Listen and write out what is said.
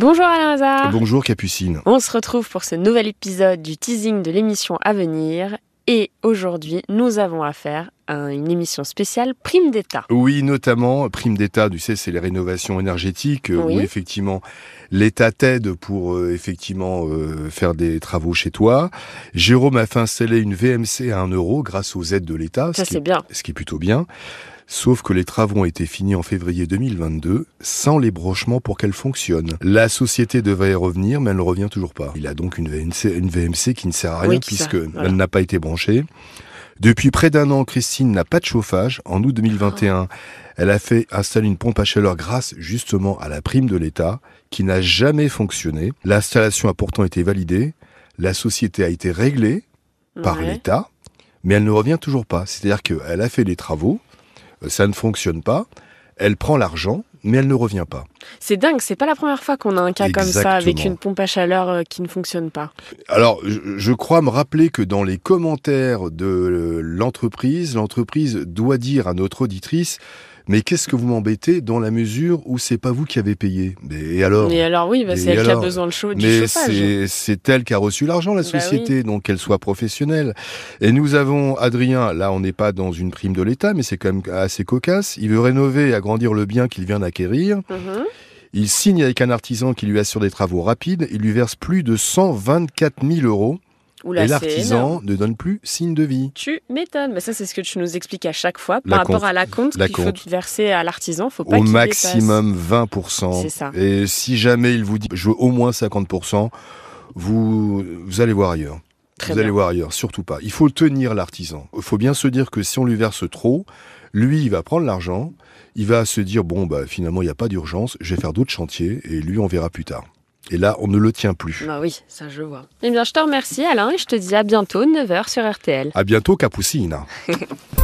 Bonjour Alain Hazard. Bonjour Capucine. On se retrouve pour ce nouvel épisode du teasing de l'émission à venir. Et aujourd'hui, nous avons affaire à une émission spéciale Prime d'État. Oui, notamment Prime d'État, tu sais, c'est les rénovations énergétiques Oui. où effectivement l'État t'aide pour euh, effectivement euh, faire des travaux chez toi. Jérôme a fait installer une VMC à 1 euro grâce aux aides de l'État, Ça, c'est est- bien. ce qui est plutôt bien. Sauf que les travaux ont été finis en février 2022 sans les brochements pour qu'elle fonctionne. La société devait y revenir, mais elle ne revient toujours pas. Il a donc une VMC, une VMC qui ne sert à rien Oui, qui puisque sert- voilà. elle n'a pas été branchée. Depuis près d'un an, Christine n'a pas de chauffage. En août 2021, elle a fait installer une pompe à chaleur grâce justement à la prime de l'État qui n'a jamais fonctionné. L'installation a pourtant été validée. La société a été réglée par Ouais. l'État, mais elle ne revient toujours pas. C'est-à-dire qu'elle a fait les travaux, ça ne fonctionne pas, elle prend l'argent, mais elle ne revient pas. C'est dingue, c'est pas la première fois qu'on a un cas comme ça avec une pompe à chaleur euh, qui ne fonctionne pas. Alors, je, je crois me rappeler que dans les commentaires de euh, l'entreprise, l'entreprise doit dire à notre auditrice mais qu'est-ce que vous m'embêtez dans la mesure où c'est pas vous qui avez payé? Mais Et alors? Et alors oui, bah, c'est elle qui a besoin de chaud, du Mais chauffage. c'est- elle qui a reçu l'argent, la Bah oui. société, donc qu'elle soit professionnelle. Et nous avons Adrien, là on n'est pas dans une prime de l'État, mais c'est quand même assez cocasse. Il veut rénover et agrandir le bien qu'il vient d'acquérir. Mhm. Il signe avec un artisan qui lui assure des travaux rapides. Il lui verse plus de 124 000 euros. Oula, et l'artisan ne donne plus signe de vie. Tu m'étonnes, mais ça c'est ce que tu nous expliques à chaque fois par La rapport compte. à la compte qu'il faut verser à l'artisan, faut pas Au maximum 20%. C'est ça. Et si jamais il vous dit je veux au moins 50%, vous, vous allez voir ailleurs. Très vous bien. allez voir ailleurs, surtout pas. Il faut tenir l'artisan. Il faut bien se dire que si on lui verse trop, lui, il va prendre l'argent, il va se dire, bon, bah, finalement, il n'y a pas d'urgence, je vais faire d'autres chantiers, et lui, on verra plus tard. Et là, on ne le tient plus. Bah oui, ça je vois. Eh bien, je te remercie Alain et je te dis à bientôt 9h sur RTL. À bientôt, Capucine.